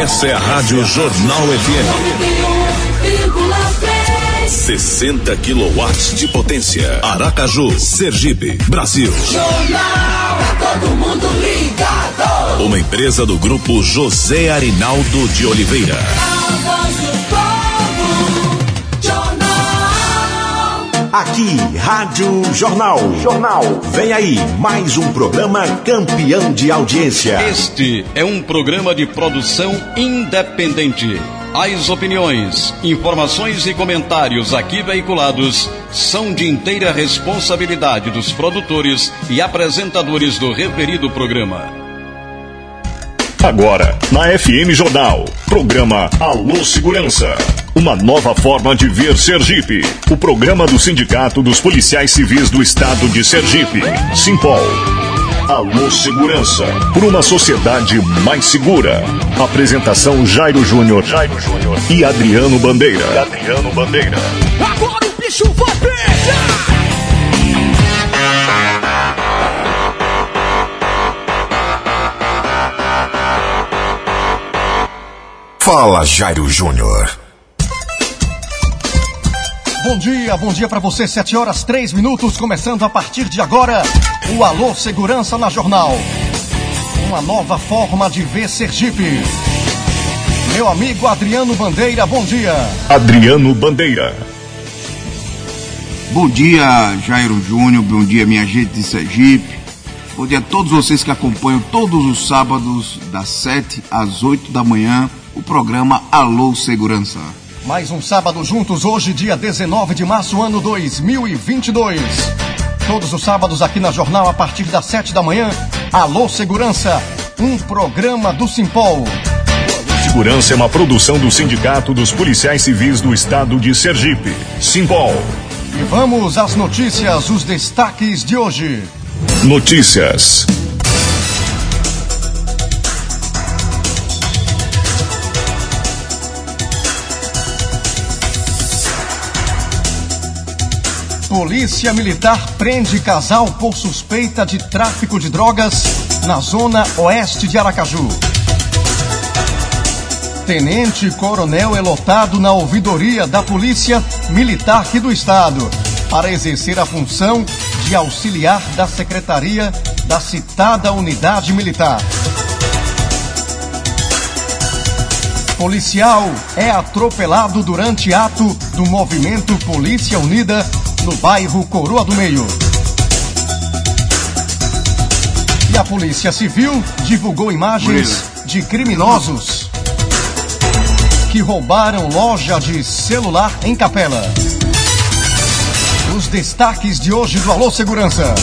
Essa é a Rádio Jornal FM. 60 quilowatts de potência. Aracaju, Sergipe, Brasil. Jornal, todo mundo ligado. Uma empresa do grupo José Arinaldo de Oliveira. Aqui, Rádio Jornal. Jornal. Vem aí, mais um programa campeão de audiência. Este é um programa de produção independente. As opiniões, informações e comentários aqui veiculados são de inteira responsabilidade dos produtores e apresentadores do referido programa. Agora, na FM Jornal, programa Alô Segurança. Uma nova forma de ver Sergipe. O programa do Sindicato dos Policiais Civis do Estado de Sergipe, Simpol. Alô Segurança, por uma sociedade mais segura. Apresentação Jairo Júnior, e Adriano Bandeira. E Adriano Bandeira. Agora o bicho vai pegar! Fala, Jairo Júnior. Bom dia, bom dia para você. 7 horas 3 minutos, começando a partir de agora o Alô Segurança na Jornal. Uma nova forma de ver Sergipe. Meu amigo Adriano Bandeira, bom dia. Adriano Bandeira. Bom dia, Jairo Júnior. Bom dia, minha gente de Sergipe. Bom dia a todos vocês que acompanham todos os sábados, das 7 às 8 da manhã, o programa Alô Segurança. Mais um sábado juntos, hoje, dia 19 de março, ano 2022. Todos os sábados aqui na Jornal, a partir das 7 da manhã, Alô Segurança, um programa do Simpol. Segurança é uma produção do Sindicato dos Policiais Civis do Estado de Sergipe, Simpol. E vamos às notícias, os destaques de hoje. Notícias. Polícia Militar prende casal por suspeita de tráfico de drogas na zona oeste de Aracaju. Tenente Coronel é lotado na ouvidoria da Polícia Militar aqui do Estado para exercer a função de auxiliar da Secretaria da citada unidade militar. Policial é atropelado durante ato do movimento Polícia Unida no bairro Coroa do Meio. E a Polícia Civil divulgou imagens de criminosos que roubaram loja de celular em Capela. Os destaques de hoje do Alô Segurança.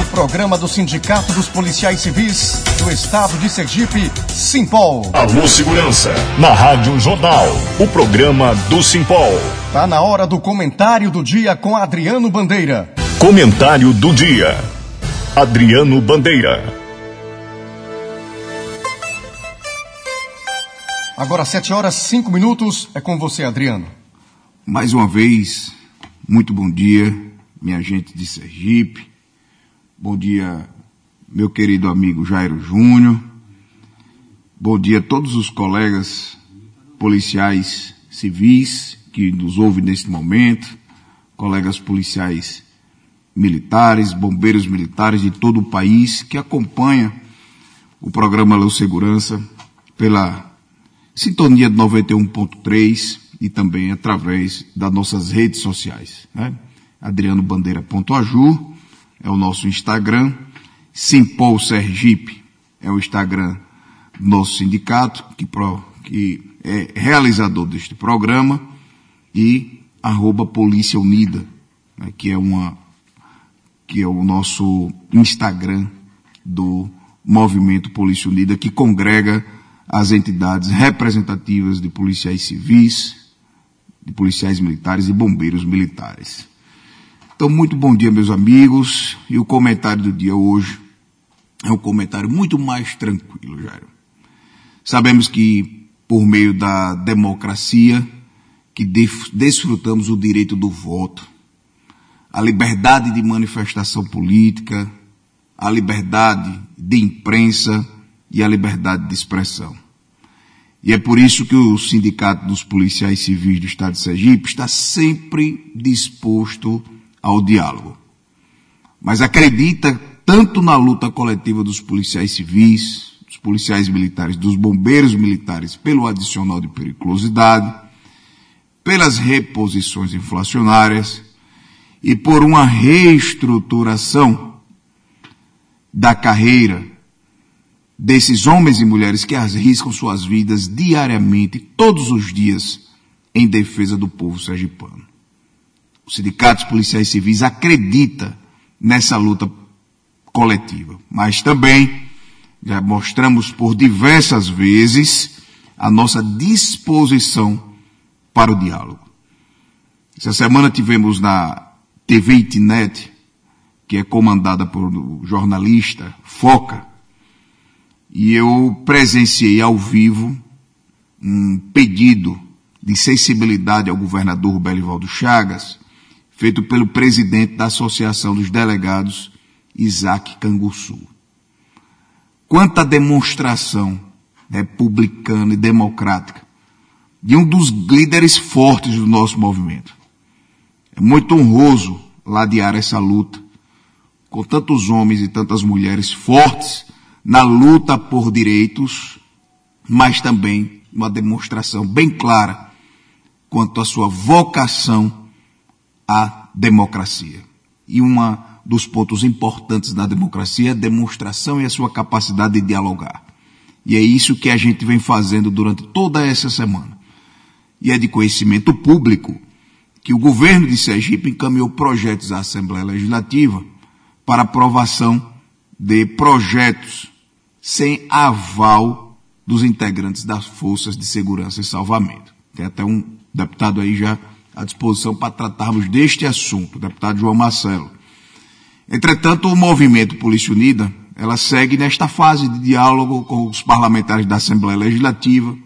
O programa do Sindicato dos Policiais Civis do Estado de Sergipe, Simpol. Alô Segurança, na Rádio Jornal, o programa do Simpol. Tá na hora do comentário do dia com Adriano Bandeira. Comentário do dia. Adriano Bandeira. Agora 7 horas 5 minutos, é com você, Adriano. Mais uma vez, muito bom dia, minha gente de Sergipe. Bom dia, meu querido amigo Jairo Júnior. Bom dia a todos os colegas policiais civis que nos ouvem neste momento, colegas policiais militares, bombeiros militares de todo o país que acompanha o programa Leu Segurança pela sintonia de 91.3 e também através das nossas redes sociais. Né? Adriano Bandeira.aju é o nosso Instagram, Simpol Sergipe é o Instagram do nosso sindicato, que, pro, que é realizador deste programa, e arroba Polícia Unida, né, que é uma que é o nosso Instagram do Movimento Polícia Unida, que congrega as entidades representativas de policiais civis, de policiais militares e bombeiros militares. Então, muito bom dia, meus amigos. E o comentário do dia hoje é um comentário muito mais tranquilo, Jairo. Sabemos que, por meio da democracia, que desfrutamos o direito do voto, a liberdade de manifestação política, a liberdade de imprensa e a liberdade de expressão. E é por isso que o Sindicato dos Policiais Civis do Estado de Sergipe está sempre disposto ao diálogo. Mas acredita tanto na luta coletiva dos policiais civis, dos policiais militares, dos bombeiros militares pelo adicional de periculosidade, pelas reposições inflacionárias e por uma reestruturação da carreira desses homens e mulheres que arriscam suas vidas diariamente, todos os dias, em defesa do povo sergipano. Os sindicatos policiais civis acredita nessa luta coletiva, mas também já mostramos por diversas vezes a nossa disposição para o diálogo. Essa semana tivemos na TV Itinet, que é comandada por jornalista Foca, e eu presenciei ao vivo um pedido de sensibilidade ao governador Belivaldo Chagas, feito pelo presidente da Associação dos Delegados, Isaac Canguçu. Quanta demonstração republicana e democrática de um dos líderes fortes do nosso movimento. É muito honroso ladear essa luta com tantos homens e tantas mulheres fortes na luta por direitos, mas também uma demonstração bem clara quanto à sua vocação à democracia. E um dos pontos importantes da democracia é a demonstração e a sua capacidade de dialogar. E é isso que a gente vem fazendo durante toda essa semana. E é de conhecimento público que o governo de Sergipe encaminhou projetos à Assembleia Legislativa para aprovação de projetos sem aval dos integrantes das forças de segurança e salvamento. Tem até um deputado aí já à disposição para tratarmos deste assunto, o deputado João Marcelo. Entretanto, o movimento Polícia Unida, ela segue nesta fase de diálogo com os parlamentares da Assembleia Legislativa,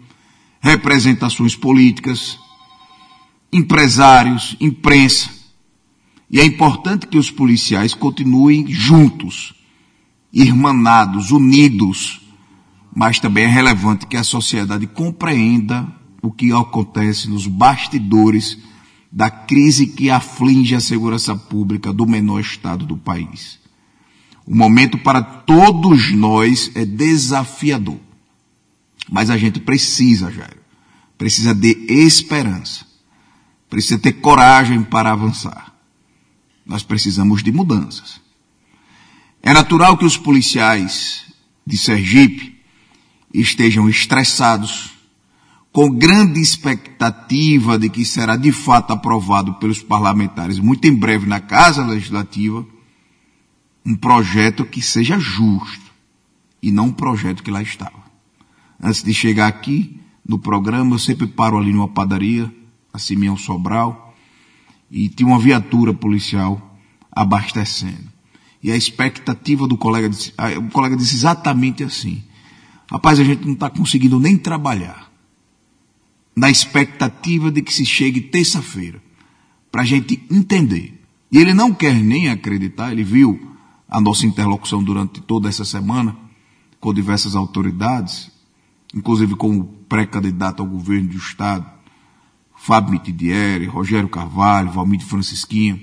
representações políticas, empresários, imprensa. E é importante que os policiais continuem juntos, irmanados, unidos, mas também é relevante que a sociedade compreenda o que acontece nos bastidores da crise que aflige a segurança pública do menor estado do país. O momento para todos nós é desafiador. Mas a gente precisa, Jairo, precisa de esperança. Precisa ter coragem para avançar. Nós precisamos de mudanças. É natural que os policiais de Sergipe estejam estressados, com grande expectativa de que será de fato aprovado pelos parlamentares muito em breve na Casa Legislativa um projeto que seja justo e não um projeto que lá estava. Antes de chegar aqui no programa, eu sempre paro ali numa padaria, a Simeão Sobral, e tinha uma viatura policial abastecendo. E a expectativa do colega disse, o colega disse exatamente assim: Rapaz, a gente não está conseguindo nem trabalhar. Na expectativa de que se chegue terça-feira, para a gente entender. E ele não quer nem acreditar, ele viu a nossa interlocução durante toda essa semana com diversas autoridades, inclusive com o pré-candidato ao governo do Estado, Fábio Mitidieri, Rogério Carvalho, Valmir Francisquinha,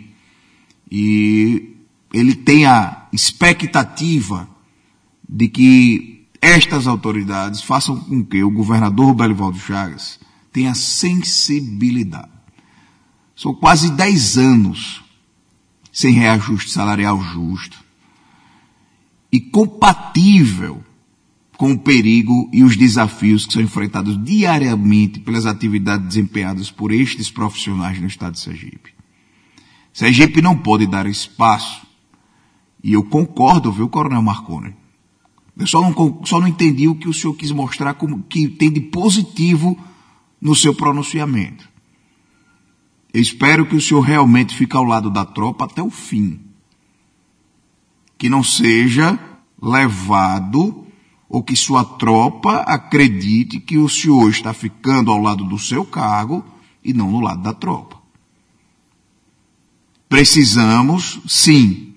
e ele tem a expectativa de que estas autoridades façam com que o governador Belivaldo Chagas tenha sensibilidade. São quase 10 anos sem reajuste salarial justo e compatível com o perigo e os desafios que são enfrentados diariamente pelas atividades desempenhadas por estes profissionais no estado de Sergipe. Sergipe não pode dar espaço e eu concordo, viu, Coronel Marconi? Eu só não, só não entendi o que o senhor quis mostrar como que tem de positivo no seu pronunciamento. Eu espero que o senhor realmente fique ao lado da tropa até o fim. Que não seja levado ou que sua tropa acredite que o senhor está ficando ao lado do seu cargo e não no lado da tropa. Precisamos, sim,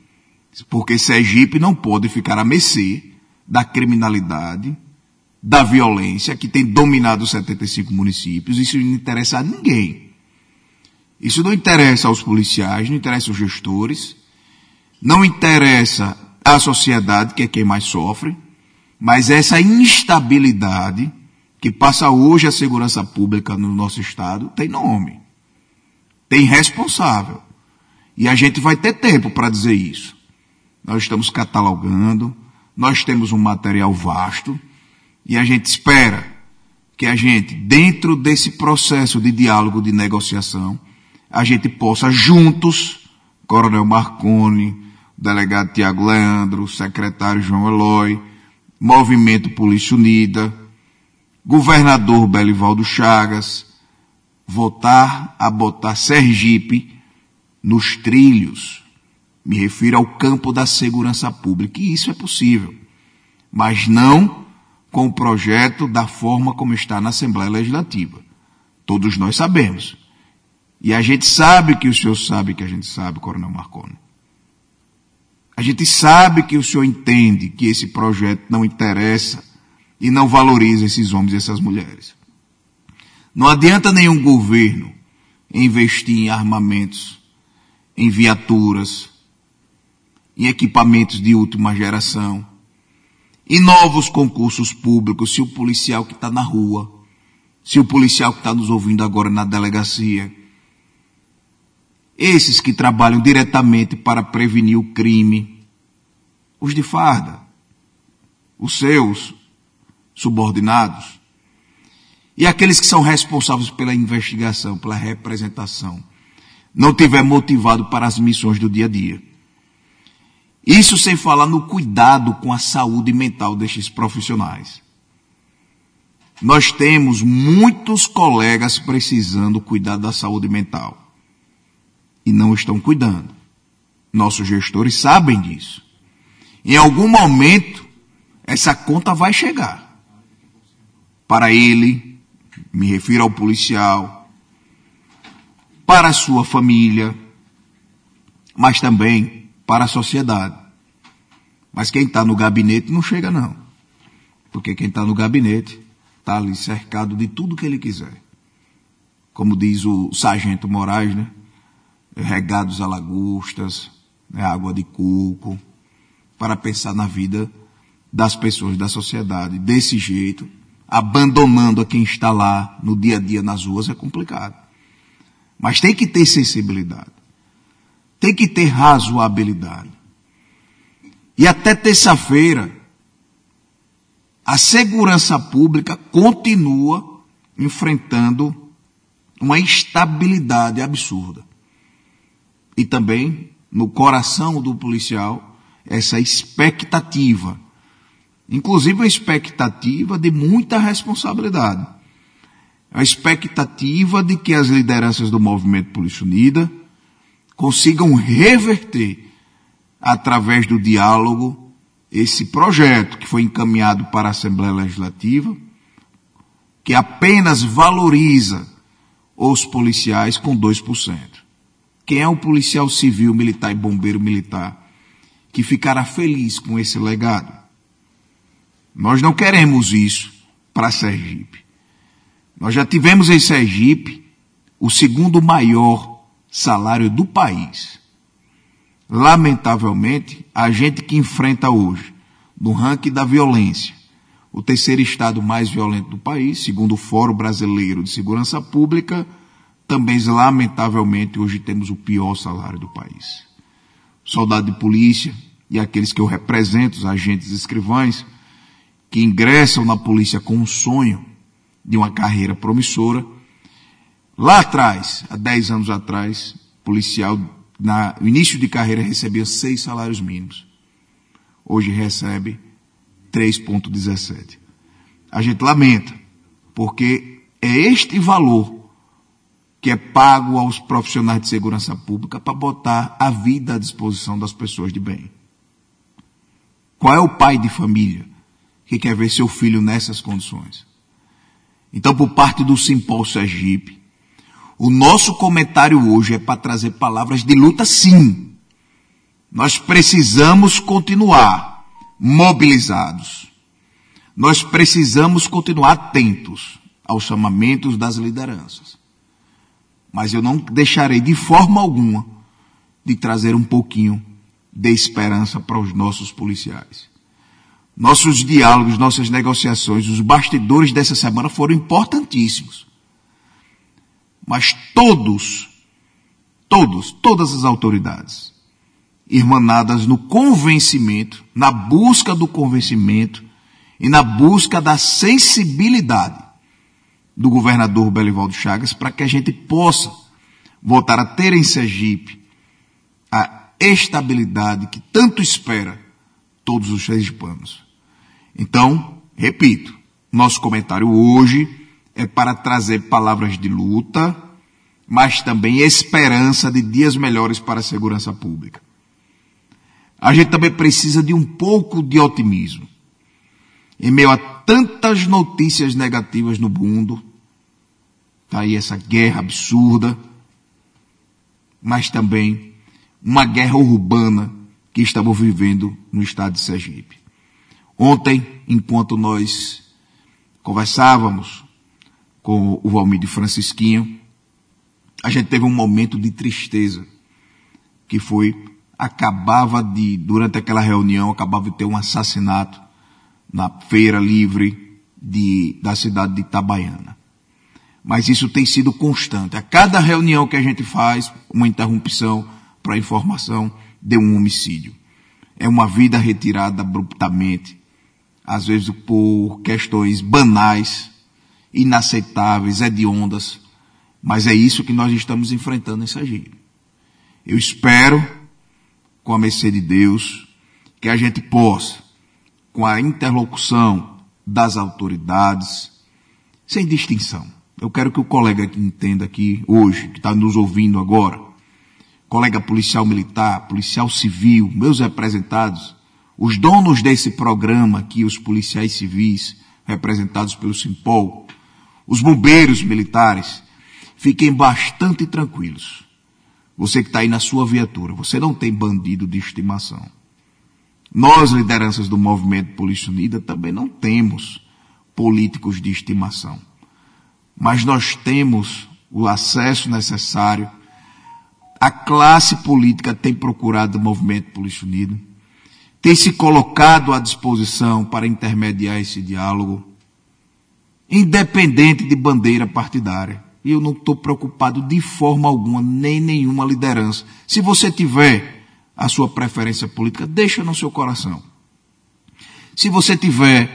porque Sergipe não pode ficar a mercê da criminalidade, da violência que tem dominado os 75 municípios. Isso não interessa a ninguém. Isso não interessa aos policiais, não interessa aos gestores, não interessa à sociedade, que é quem mais sofre, mas essa instabilidade que passa hoje a segurança pública no nosso estado tem nome, tem responsável. E a gente vai ter tempo para dizer isso. Nós estamos catalogando, nós temos um material vasto e a gente espera que a gente, dentro desse processo de diálogo, de negociação, a gente possa juntos, Coronel Marconi, delegado Tiago Leandro, secretário João Eloy, Movimento Polícia Unida, governador Belivaldo Chagas, votar a botar Sergipe nos trilhos. Me refiro ao campo da segurança pública. E isso é possível. Mas não com o projeto da forma como está na Assembleia Legislativa. Todos nós sabemos. E a gente sabe que o senhor sabe que a gente sabe, Coronel Marconi. A gente sabe que o senhor entende que esse projeto não interessa e não valoriza esses homens e essas mulheres. Não adianta nenhum governo investir em armamentos, em viaturas, em equipamentos de última geração, em novos concursos públicos, se o policial que está na rua, se o policial que está nos ouvindo agora na delegacia, esses que trabalham diretamente para prevenir o crime, os de farda, os seus subordinados, e aqueles que são responsáveis pela investigação, pela representação, não tiver motivado para as missões do dia a dia. Isso sem falar no cuidado com a saúde mental destes profissionais. Nós temos muitos colegas precisando cuidar da saúde mental e não estão cuidando. Nossos gestores sabem disso. Em algum momento, essa conta vai chegar. Para ele, me refiro ao policial, para a sua família, mas também para a sociedade. Mas quem está no gabinete não chega, não. Porque quem está no gabinete está ali cercado de tudo que ele quiser. Como diz o sargento Moraes, né? regados a lagostas, né, água de coco, para pensar na vida das pessoas da sociedade. Desse jeito, abandonando a quem está lá no dia a dia nas ruas é complicado. Mas tem que ter sensibilidade. Tem que ter razoabilidade. E até terça-feira, a segurança pública continua enfrentando uma instabilidade absurda e também no coração do policial essa expectativa, inclusive a expectativa de muita responsabilidade. A expectativa de que as lideranças do movimento Polícia Unida consigam reverter, através do diálogo, esse projeto que foi encaminhado para a Assembleia Legislativa, que apenas valoriza os policiais com 2%. Quem é o policial civil, militar e bombeiro militar que ficará feliz com esse legado? Nós não queremos isso para Sergipe. Nós já tivemos em Sergipe o segundo maior salário do país. Lamentavelmente, a gente que enfrenta hoje, no ranking da violência, o terceiro estado mais violento do país, segundo o Fórum Brasileiro de Segurança Pública, também, lamentavelmente, hoje temos o pior salário do país. Soldado de polícia e aqueles que eu represento, os agentes escrivães, que ingressam na polícia com um sonho de uma carreira promissora. Lá atrás, há 10 anos atrás, policial, na, no início de carreira, recebia seis salários mínimos. Hoje recebe 3,17. A gente lamenta, porque é este valor que é pago aos profissionais de segurança pública para botar a vida à disposição das pessoas de bem. Qual é o pai de família que quer ver seu filho nessas condições? Então, por parte do Simpol Sergipe, o nosso comentário hoje é para trazer palavras de luta, sim. Nós precisamos continuar mobilizados. Nós precisamos continuar atentos aos chamamentos das lideranças. Mas eu não deixarei de forma alguma de trazer um pouquinho de esperança para os nossos policiais. Nossos diálogos, nossas negociações, os bastidores dessa semana foram importantíssimos. Mas todos, todos, todas as autoridades, irmanadas no convencimento, na busca do convencimento e na busca da sensibilidade do governador Belivaldo Chagas para que a gente possa voltar a ter em Sergipe a estabilidade que tanto espera todos os sergipanos. Então, repito, nosso comentário hoje é para trazer palavras de luta, mas também esperança de dias melhores para a segurança pública. A gente também precisa de um pouco de otimismo. Em meio a tantas notícias negativas no mundo, está aí essa guerra absurda, mas também uma guerra urbana que estamos vivendo no estado de Sergipe. Ontem, enquanto nós conversávamos com o Valmir Francisquinho, a gente teve um momento de tristeza, que foi, acabava de, durante aquela reunião, acabava de ter um assassinato na feira livre de, da cidade de Itabaiana. Mas isso tem sido constante. A cada reunião que a gente faz, uma interrupção para informação de um homicídio. É uma vida retirada abruptamente às vezes por questões banais, inaceitáveis, hediondas, mas é isso que nós estamos enfrentando em Sergipe. Eu espero, com a mercê de Deus, que a gente possa, com a interlocução das autoridades, sem distinção. Eu quero que o colega que entenda aqui hoje, que está nos ouvindo agora, colega policial militar, policial civil, meus representados, os donos desse programa aqui, os policiais civis, representados pelo Simpol, os bombeiros militares, fiquem bastante tranquilos. Você que está aí na sua viatura, você não tem bandido de estimação. Nós, lideranças do movimento Polícia Unida, também não temos políticos de estimação. Mas nós temos o acesso necessário. A classe política tem procurado o movimento Polícia Unida tem se colocado à disposição para intermediar esse diálogo, independente de bandeira partidária. E eu não estou preocupado de forma alguma, nem nenhuma liderança. Se você tiver a sua preferência política, deixa no seu coração. Se você tiver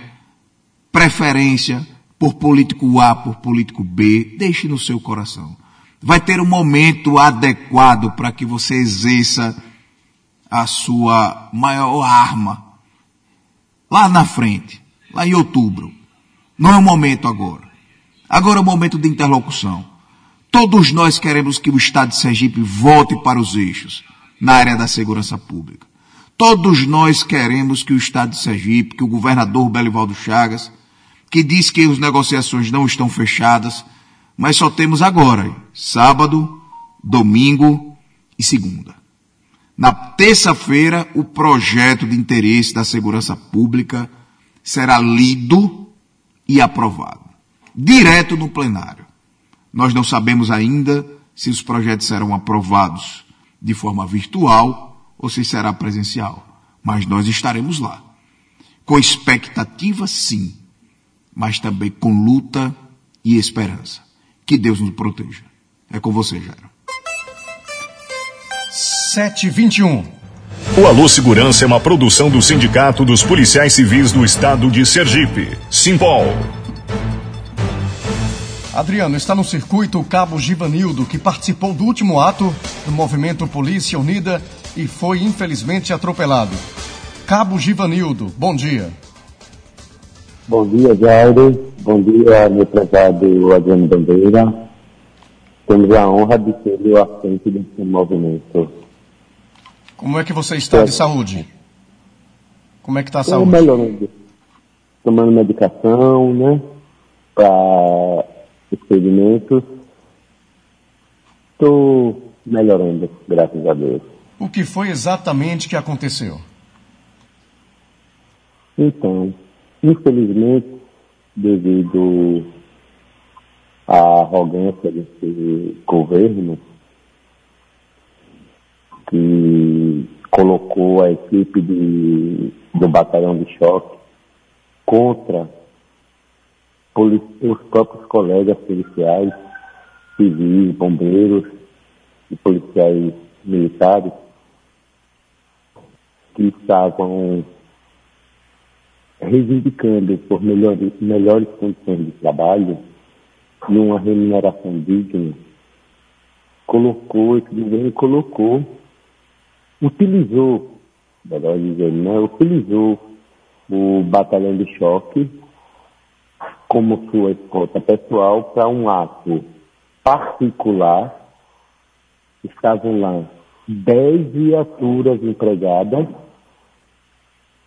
preferência por político A, por político B, deixe no seu coração. Vai ter um momento adequado para que você exerça a sua maior arma lá na frente, lá em outubro. Não é o momento agora. Agora é o momento de interlocução. Todos nós queremos que o Estado de Sergipe volte para os eixos na área da segurança pública. Todos nós queremos que o Estado de Sergipe, que o governador Belivaldo Chagas, que diz que as negociações não estão fechadas, mas só temos agora, sábado, domingo e segunda. Na terça-feira, o projeto de interesse da segurança pública será lido e aprovado, direto no plenário. Nós não sabemos ainda se os projetos serão aprovados de forma virtual ou se será presencial, mas nós estaremos lá. Com expectativa, sim, mas também com luta e esperança. Que Deus nos proteja. É com você, Jairo. 721. O Alô Segurança é uma produção do Sindicato dos Policiais Civis do Estado de Sergipe, Simpol. Adriano, está no circuito o cabo Givanildo, que participou do último ato do movimento Polícia Unida e foi infelizmente atropelado. Cabo Givanildo, bom dia. Bom dia, Jairo. Bom dia, meu prezado Adriano Bandeira. Temos a honra de ser o assente desse movimento. Como é que você está de saúde? Como é que está a Estou saúde? melhorando. Tomando medicação, né? Para experimentos. Estou melhorando, graças a Deus. O que foi exatamente que aconteceu? Então, infelizmente, devido à arrogância desse governo, que colocou a equipe de, do batalhão de choque contra os próprios colegas policiais, civis, bombeiros e policiais militares que estavam reivindicando por melhores, melhores condições de trabalho e uma remuneração digna, colocou, esse governo colocou, utilizou, melhor dizendo, né, utilizou o batalhão de choque como sua escolta pessoal para um ato particular. Estavam lá dez viaturas empregadas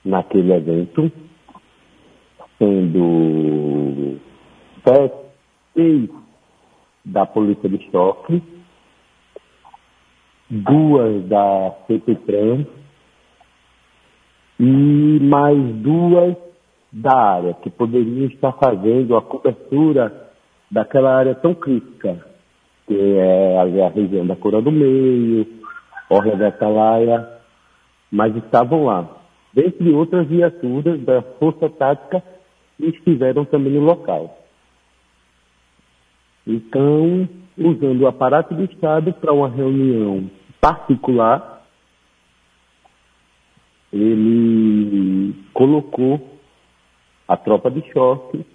naquele evento, sendo seis da Polícia de Choque, duas da CPTRAN e mais duas da área, que poderiam estar fazendo a cobertura daquela área tão crítica, que é a região da Cora do Meio, Orla da Atalaia, mas estavam lá. Dentre outras viaturas da Força Tática que estiveram também no local. Então, usando o aparato do Estado para uma reunião particular, ele colocou a tropa de choque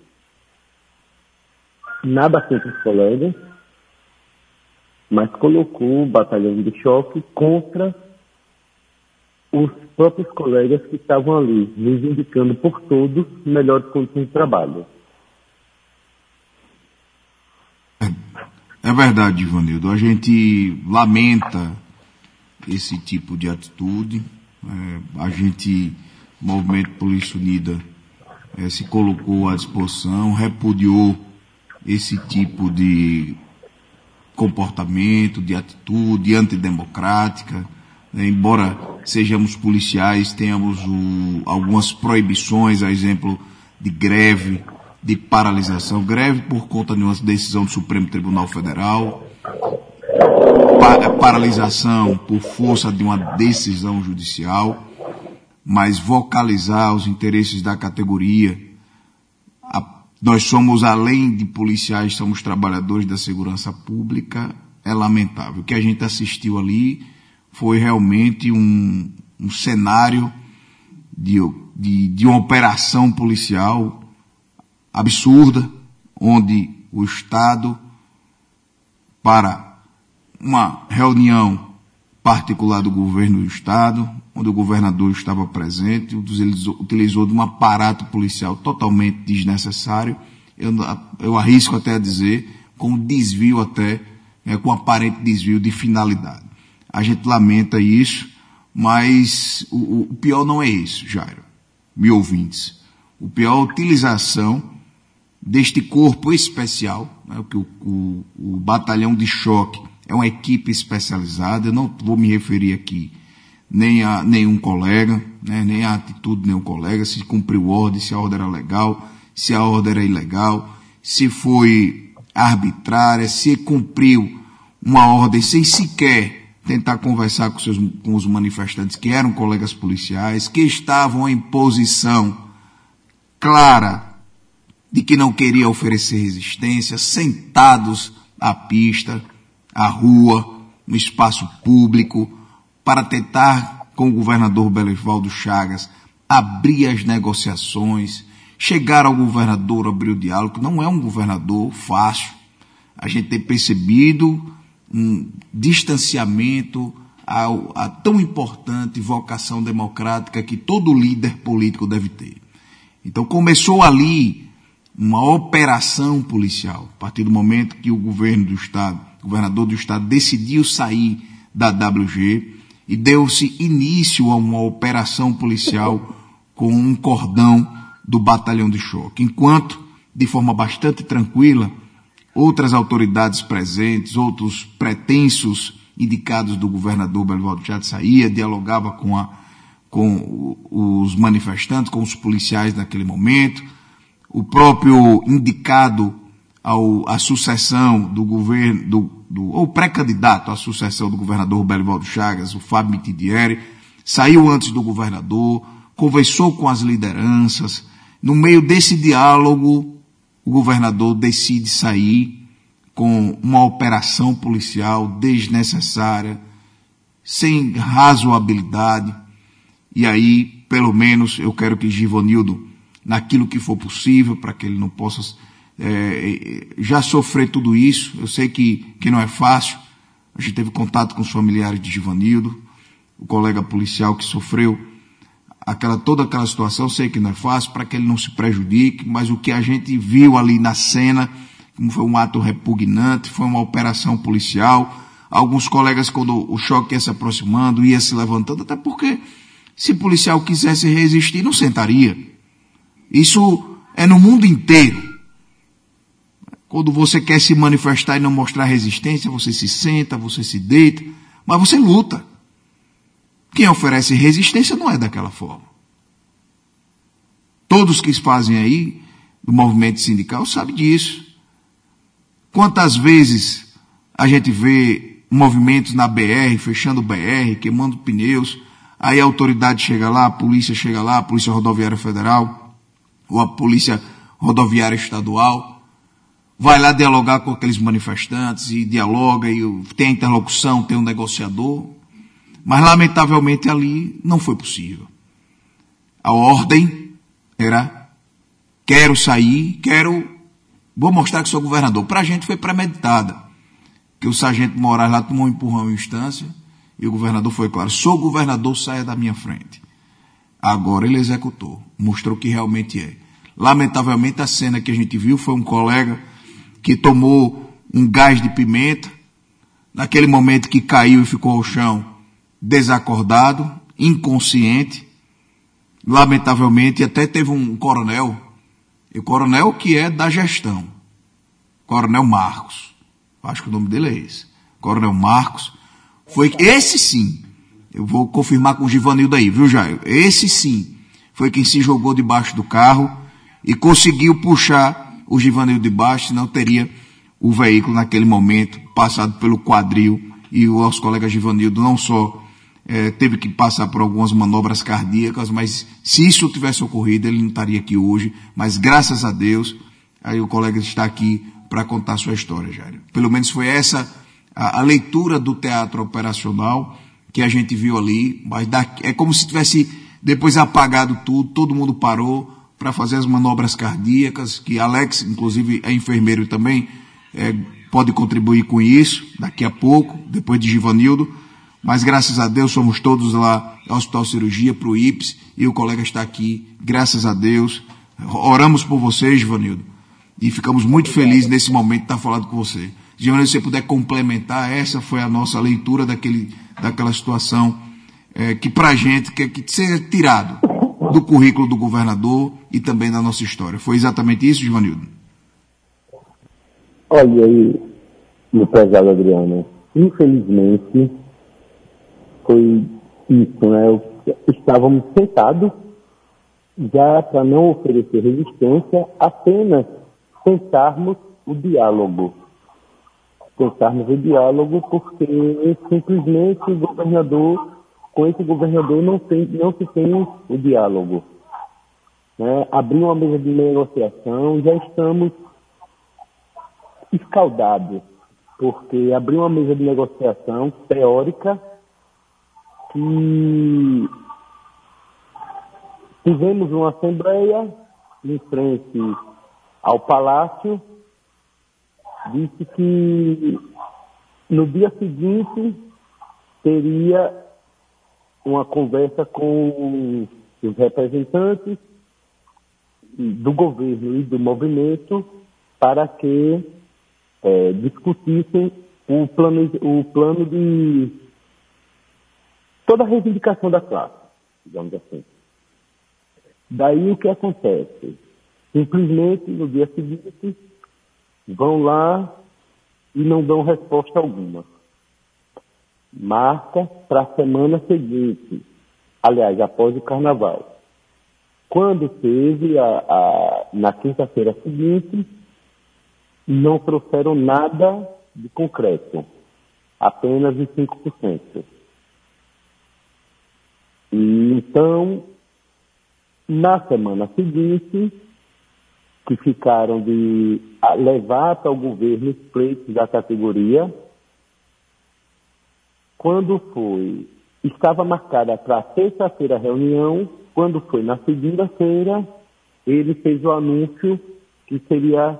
nada contra os colegas, mas colocou o batalhão de choque contra os próprios colegas que estavam ali, nos indicando por todos melhores condições de trabalho. É verdade, Ivanildo. A gente lamenta esse tipo de atitude. É, a gente, Movimento Polícia Unida, é, se colocou à disposição, repudiou esse tipo de comportamento, de atitude antidemocrática. Né? Embora sejamos policiais, tenhamos o, algumas proibições, a exemplo de greve, de paralisação, greve por conta de uma decisão do Supremo Tribunal Federal, pa paralisação por força de uma decisão judicial, mas vocalizar os interesses da categoria. A, nós somos, além de policiais, somos trabalhadores da segurança pública, é lamentável. O que a gente assistiu ali foi realmente um, um cenário de, de, de uma operação policial absurda, onde o Estado, para uma reunião particular do governo do Estado, onde o governador estava presente, utilizou, de um aparato policial totalmente desnecessário, eu, eu arrisco até a dizer, com desvio até, é, com aparente desvio de finalidade. A gente lamenta isso, mas o, o pior não é isso, Jairo, me ouvintes. O pior é a utilização deste corpo especial, né, o, o, o batalhão de choque é uma equipe especializada, eu não vou me referir aqui nem a nenhum colega, né, nem a atitude de nenhum colega, se cumpriu ordem, se a ordem era legal, se a ordem era ilegal, se foi arbitrária, se cumpriu uma ordem sem sequer tentar conversar com, seus, com os manifestantes que eram colegas policiais, que estavam em posição clara de que não queria oferecer resistência, sentados à pista, à rua, no espaço público, para tentar, com o governador Belivaldo Chagas, abrir as negociações, chegar ao governador, abrir o diálogo, não é um governador fácil. A gente tem percebido um distanciamento à tão importante vocação democrática que todo líder político deve ter. Então começou ali uma operação policial, a partir do momento que o governo do Estado, governador do Estado decidiu sair da WG, e deu-se início a uma operação policial com um cordão do batalhão de choque. Enquanto, de forma bastante tranquila, outras autoridades presentes, outros pretensos indicados do governador Belivaldo Chad saía, dialogava com a, com os manifestantes, com os policiais naquele momento, o próprio indicado ao, à sucessão do governo, do, do, ou pré-candidato à sucessão do governador Belivaldo Chagas, o Fábio Mitidieri, saiu antes do governador, conversou com as lideranças. No meio desse diálogo, o governador decide sair com uma operação policial desnecessária, sem razoabilidade. E aí, pelo menos, eu quero que Givanildo, naquilo que for possível, para que ele não possa é, já sofrer tudo isso, eu sei que, que não é fácil. A gente teve contato com os familiares de Givanildo, o colega policial que sofreu aquela, toda aquela situação, sei que não é fácil, para que ele não se prejudique, mas o que a gente viu ali na cena, foi um ato repugnante, foi uma operação policial. Alguns colegas, quando o choque ia se aproximando, ia se levantando, até porque se policial quisesse resistir, não sentaria. Isso é no mundo inteiro. Quando você quer se manifestar e não mostrar resistência, você se senta, você se deita, mas você luta. Quem oferece resistência não é daquela forma. Todos que fazem aí do movimento sindical sabem disso. Quantas vezes a gente vê movimentos na BR, fechando BR, queimando pneus, aí a autoridade chega lá, a polícia chega lá, a Polícia Rodoviária Federal, ou a Polícia Rodoviária Estadual, vai lá dialogar com aqueles manifestantes e dialoga e tem a interlocução, tem um negociador. Mas, lamentavelmente, ali não foi possível. A ordem era: quero sair, quero. Vou mostrar que sou governador. Para a gente foi premeditada. Que o sargento Moraes lá tomou um empurrão em instância e o governador foi claro: sou governador, saia da minha frente. Agora ele executou, mostrou que realmente é. Lamentavelmente, a cena que a gente viu foi um colega que tomou um gás de pimenta, naquele momento que caiu e ficou ao chão desacordado, inconsciente, lamentavelmente, até teve um coronel, e o coronel que é da gestão, Coronel Marcos, acho que o nome dele é esse, Coronel Marcos, foi esse sim, eu vou confirmar com o Givanildo aí, viu Jair? Esse sim, foi quem se jogou debaixo do carro e conseguiu puxar o Givanildo de baixo, senão teria o veículo naquele momento passado pelo quadril e o nosso colega Givanildo não só é, teve que passar por algumas manobras cardíacas, mas se isso tivesse ocorrido, ele não estaria aqui hoje. Mas graças a Deus, aí o colega está aqui para contar sua história, Jair. Pelo menos foi essa a, a, leitura do teatro operacional que a gente viu ali, mas é como se tivesse depois apagado tudo, todo mundo parou para fazer as manobras cardíacas, que Alex, inclusive, é enfermeiro também, é, pode contribuir com isso daqui a pouco, depois de Givanildo mas graças a Deus somos todos lá ao Hospital Cirurgia, para o IPS, e o colega está aqui, graças a Deus. Oramos por vocês, Givanildo, e ficamos muito felizes nesse momento de estar falando com você. Givanildo, se você puder complementar, essa foi a nossa leitura daquele, daquela situação é, que para a gente quer que seja tirado do currículo do governador e também da nossa história. Foi exatamente isso, Givanildo? Olha aí, meu prezado Adriano, infelizmente foi isso, né? Estávamos sentados já para não oferecer resistência, apenas tentarmos o diálogo. Tentarmos o diálogo porque simplesmente o governador, com esse governador não, tem, não se tem o diálogo. Né? Abrir uma mesa de negociação, já estamos escaldados, porque abrir uma mesa de negociação teórica e tivemos uma assembleia em frente ao palácio, disse que no dia seguinte teria uma conversa com os representantes do governo e do movimento para que é, discutissem o plano, o plano de toda a reivindicação da classe, digamos assim. Daí o que acontece? Simplesmente, no dia seguinte, vão lá e não dão resposta alguma. Marca para a semana seguinte aliás, após o carnaval. Quando teve, a, a, na quinta-feira seguinte, não trouxeram nada de concreto, apenas os 5%. E então, na semana seguinte, que ficaram de levar para o governo os pleitos da categoria, quando foi, estava marcada para terça-feira a reunião, quando foi na segunda-feira, ele fez o anúncio que seria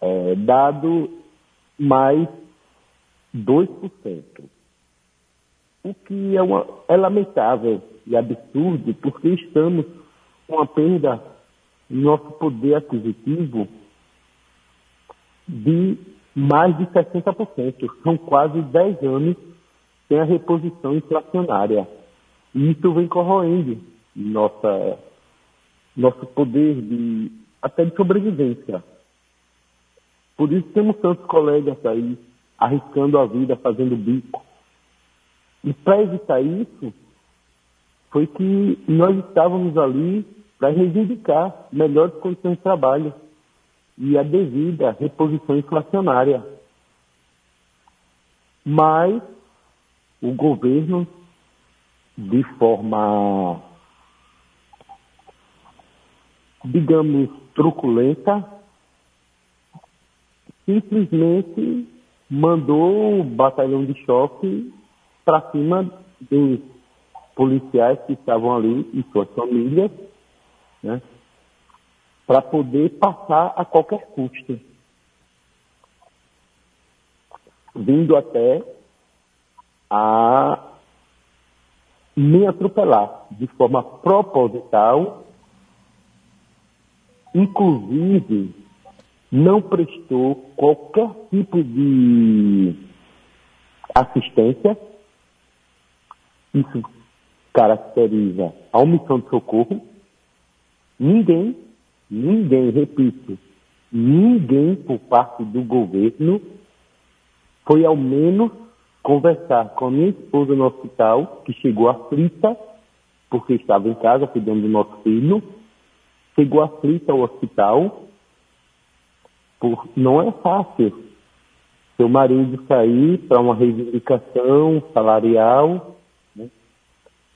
é, dado mais 2%. O que é, uma, é lamentável e absurdo, porque estamos com uma perda no nosso poder aquisitivo de mais de 60%. São quase 10 anos sem a reposição inflacionária. E isso vem corroendo nossa, nosso poder de, até de sobrevivência. Por isso temos tantos colegas aí arriscando a vida, fazendo bico. E para evitar isso, foi que nós estávamos ali para reivindicar melhores condições de trabalho e a devida reposição inflacionária. Mas o governo, de forma, digamos, truculenta, simplesmente mandou o batalhão de choque para cima dos policiais que estavam ali e suas famílias, né, para poder passar a qualquer custo. Vindo até a me atropelar de forma proposital, inclusive não prestou qualquer tipo de assistência. Isso caracteriza a omissão de socorro. Ninguém, ninguém, repito, ninguém por parte do governo foi ao menos conversar com a minha esposa no hospital, que chegou aflita, porque estava em casa cuidando do nosso filho, chegou aflita ao hospital, por, não é fácil seu marido sair para uma reivindicação salarial, né,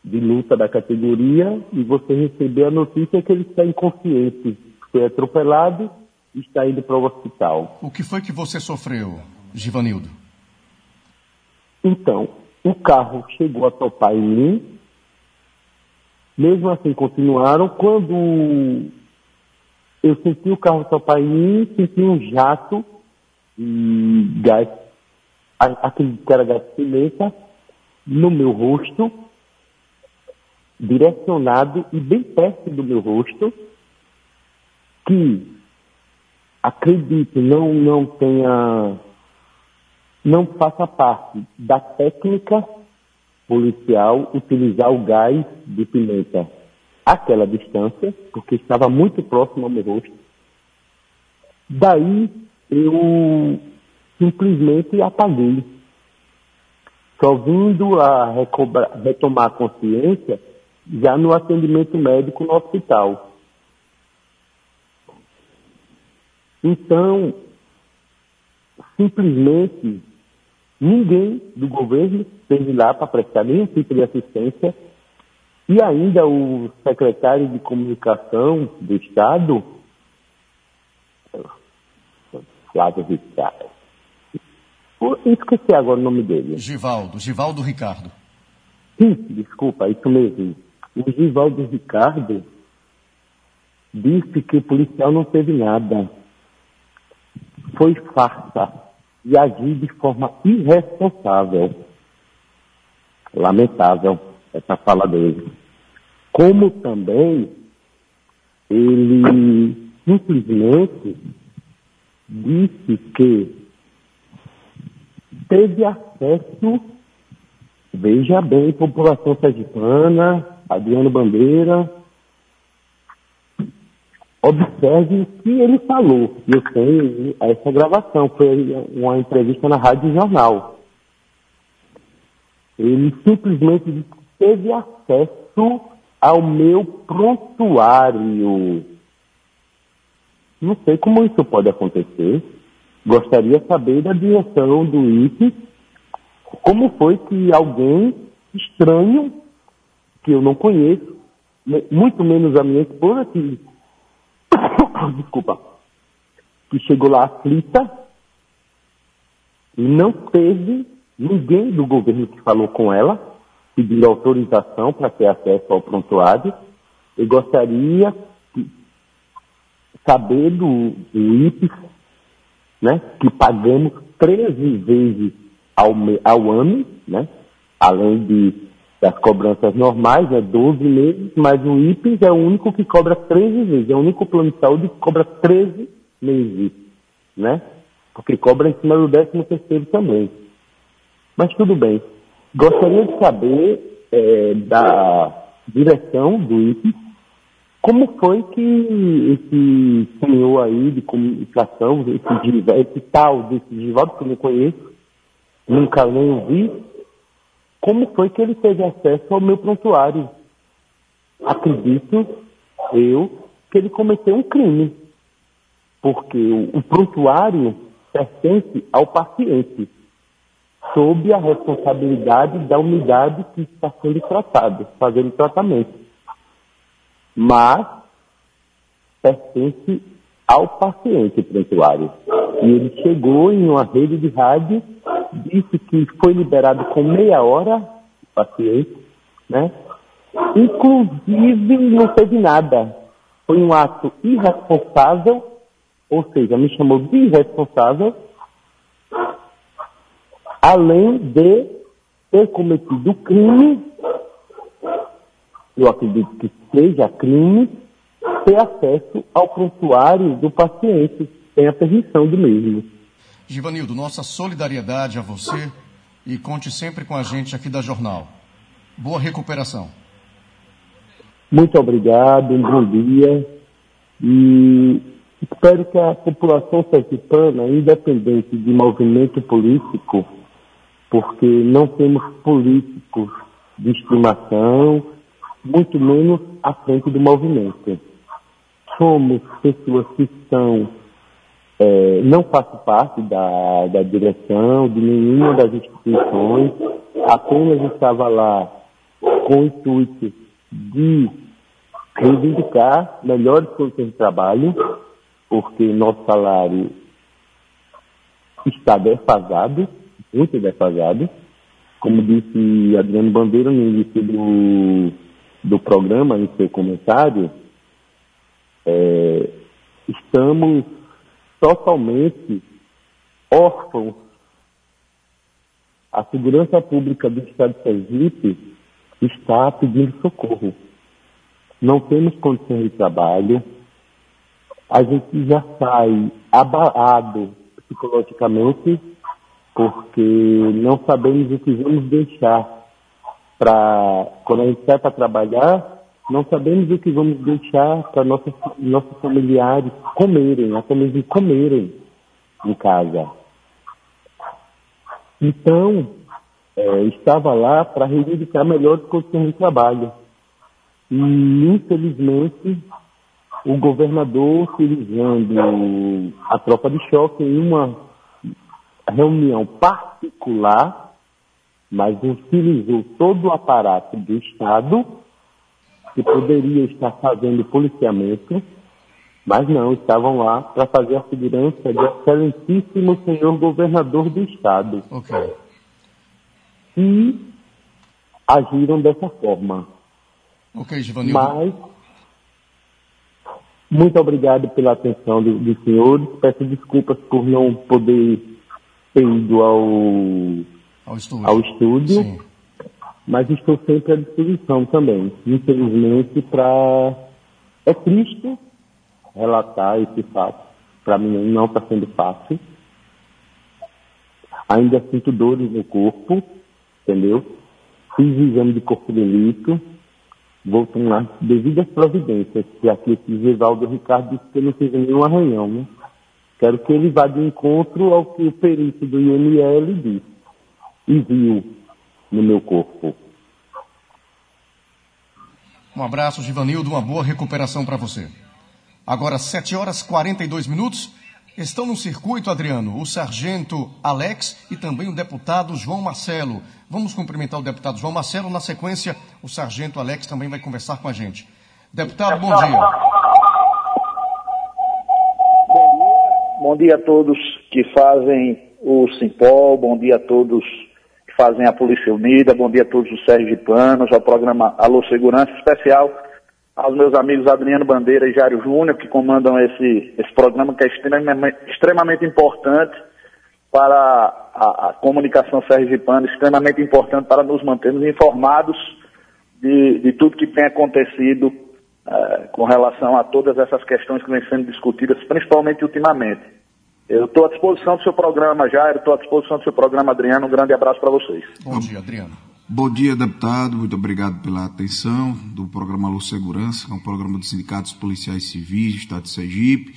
de luta da categoria, e você receber a notícia que ele está inconsciente, foi atropelado e está indo para o hospital. O que foi que você sofreu, Givanildo? Então, o carro chegou a topar em mim, mesmo assim continuaram. Quando eu senti o carro topar em mim, senti um jato de gás, aquele que era gás pimenta, no meu rosto, direcionado e bem perto do meu rosto, que acredito não, não tenha não faça parte da técnica policial utilizar o gás de pimenta àquela distância, porque estava muito próximo ao meu rosto. Daí eu simplesmente apaguei. Só vindo a retomar a consciência já no atendimento médico no hospital. Então, simplesmente Ninguém do governo esteve lá para prestar nenhum tipo de assistência. E ainda o secretário de comunicação do Estado, Flávio Ricardo, esqueci agora o nome dele. Givaldo, Givaldo Ricardo. Sim, desculpa, isso mesmo. O Givaldo Ricardo disse que o policial não teve nada. Foi farsa e agir de forma irresponsável. Lamentável essa fala dele. Como também ele simplesmente disse que teve acesso, veja bem, população sergipana, Adriano Bandeira, observe o que ele falou. Eu tenho essa gravação, foi uma entrevista na Rádio Jornal. Ele simplesmente teve acesso ao meu prontuário. Não sei como isso pode acontecer. Gostaria de saber da direção do IPE como foi que alguém estranho, que eu não conheço, muito menos a minha esposa, que, desculpa, que chegou lá aflita, e não teve ninguém do governo que falou com ela, pedindo autorização para ter acesso ao prontuário. Eu gostaria de saber do, do né, que pagamos 13 vezes ao, ao ano, né, além de, das cobranças normais, né, 12 meses, mas o IPES é o único que cobra 13 vezes, é o único plano de saúde que cobra 13 meses, né, porque cobra em cima do 13 terceiro também. Mas tudo bem. Gostaria de saber é, da direção do IPE como foi que esse senhor aí de comunicação, esse, esse tal desse Givaldo que eu não conheço, nunca nem ouvi, como foi que ele teve acesso ao meu prontuário? Acredito eu que ele cometeu um crime, porque o, prontuário pertence ao paciente sob a responsabilidade da unidade que está sendo tratada, fazendo tratamento. Mas pertence ao paciente prontuário. E ele chegou em uma rede de rádio, disse que foi liberado com meia hora o paciente, né? Inclusive não teve nada. Foi um ato irresponsável, ou seja, me chamou de irresponsável, além de ter cometido crime, eu acredito que seja crime, ter acesso ao prontuário do paciente, sem a permissão do mesmo. Givanildo, nossa solidariedade a você e conte sempre com a gente aqui da Jornal. Boa recuperação. Muito obrigado, um bom dia e espero que a população sergipana, independente de movimento político, porque não temos políticos de estimação, muito menos à frente do movimento. Somos pessoas que estão, é, não faço parte da, da direção de nenhuma das instituições, apenas estava lá com o intuito de reivindicar melhores condições de trabalho, porque nosso salário está defasado, muito defasado. Como disse Adriano Bandeira no início do, do programa, em seu comentário, é, estamos totalmente órfãos. A segurança pública do Estado de Sergipe está pedindo socorro. Não temos condições de trabalho. A gente já sai abalado psicologicamente porque não sabemos o que vamos deixar para quando a gente sai para trabalhar, não sabemos o que vamos deixar para nossos, nossos familiares comerem, até mesmo comerem em casa. Então, é, estava lá para reivindicar melhores condições de trabalho. E, infelizmente, o governador, utilizando a tropa de choque em uma reunião particular, mas utilizou todo o aparato do Estado, que poderia estar fazendo policiamento, mas não, estavam lá para fazer a segurança do excelentíssimo senhor governador do Estado. Ok. E agiram dessa forma. Ok, Givanildo. Mas, muito obrigado pela atenção dos do senhores. Peço desculpas por não poder ter ido ao, ao estúdio, ao estúdio mas estou sempre à disposição também. Infelizmente, para é triste relatar esse fato. Para mim não está sendo fácil. Ainda sinto dores no corpo, entendeu? Fiz exame de corpo de delito, vou tomar devidas providências, que aqui esse Gevaldo Ricardo disse que eu não fiz nenhum arranhão, né? Quero que ele vá de encontro ao que o perito do IML disse e viu no meu corpo. Um abraço, Givanildo, uma boa recuperação para você. Agora, 7 horas e 42 minutos. Estão no circuito, Adriano, o sargento Alex e também o deputado João Marcelo. Vamos cumprimentar o deputado João Marcelo. Na sequência, o sargento Alex também vai conversar com a gente. Deputado, bom dia. Bom dia a todos que fazem o Simpol, bom dia a todos fazem a Polícia Unida, bom dia a todos os sergipanos, ao programa Alô Segurança Especial aos meus amigos Adriano Bandeira e Jário Júnior, que comandam esse, esse programa que é extremamente, extremamente importante para a, a, comunicação sergipana, extremamente importante para nos mantermos informados de, de tudo que tem acontecido uh, com relação a todas essas questões que vêm sendo discutidas, principalmente ultimamente. Eu estou à disposição do seu programa, Jairo, estou à disposição do seu programa, Adriano. Um grande abraço para vocês. Bom dia, Adriano. Bom dia, deputado. Muito obrigado pela atenção do programa Luz Segurança, que é um programa dos sindicatos policiais civis do Estado de Sergipe,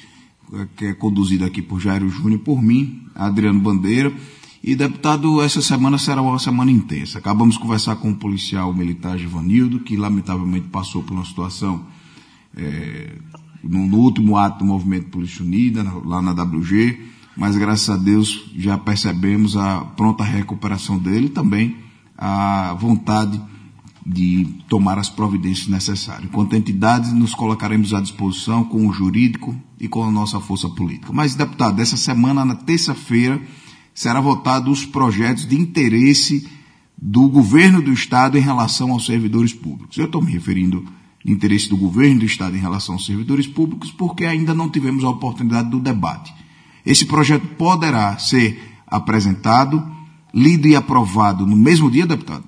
que é conduzido aqui por Jairo Júnior e por mim, Adriano Bandeira. E, deputado, essa semana será uma semana intensa. Acabamos de conversar com o policial militar Givanildo, que lamentavelmente passou por uma situação é, no, no, último ato do movimento Polícia Unida, lá na WG, mas graças a Deus já percebemos a pronta recuperação dele também a vontade de tomar as providências necessárias. Enquanto entidades, nos colocaremos à disposição com o jurídico e com a nossa força política. Mas, deputado, essa semana, na terça-feira, será votado os projetos de interesse do governo do Estado em relação aos servidores públicos. Eu estou me referindo interesse do governo do Estado em relação aos servidores públicos porque ainda não tivemos a oportunidade do debate. Esse projeto poderá ser apresentado lido e aprovado no mesmo dia, deputado?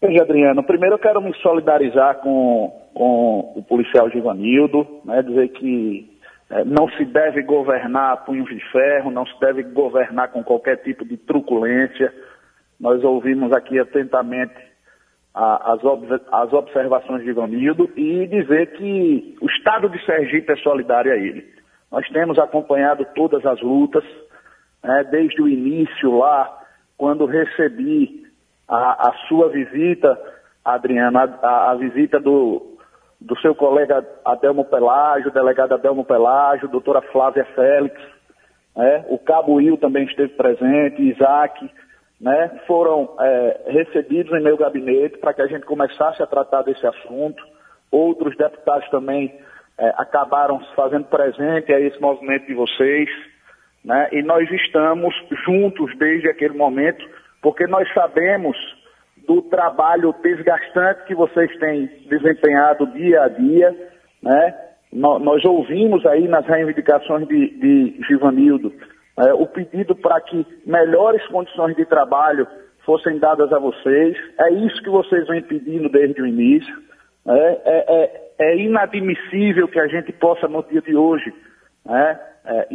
Veja, Adriano, primeiro eu quero me solidarizar com, com o policial Givanildo, né, dizer que é, não se deve governar a punhos de ferro, não se deve governar com qualquer tipo de truculência. Nós ouvimos aqui atentamente as, ob, as observações de Givanildo e dizer que o Estado de Sergipe é solidário a ele. Nós temos acompanhado todas as lutas, né, desde o início lá, quando recebi a, a sua visita, Adriana, a, a, visita do, do seu colega Adelmo Pelágio, delegado Adelmo Pelágio, doutora Flávia Félix, né, o Cabo Will também esteve presente, Isaac, né, foram é, recebidos em meu gabinete para que a gente começasse a tratar desse assunto. Outros deputados também é, acabaram se fazendo presente a esse movimento de vocês. Né? E nós estamos juntos desde aquele momento, porque nós sabemos do trabalho desgastante que vocês têm desempenhado dia a dia. Né? nós ouvimos aí nas reivindicações de, de Givanildo é, o pedido para que melhores condições de trabalho fossem dadas a vocês. É isso que vocês vêm pedindo desde o início. É, é, é, é inadmissível que a gente possa, no dia de hoje, né, é,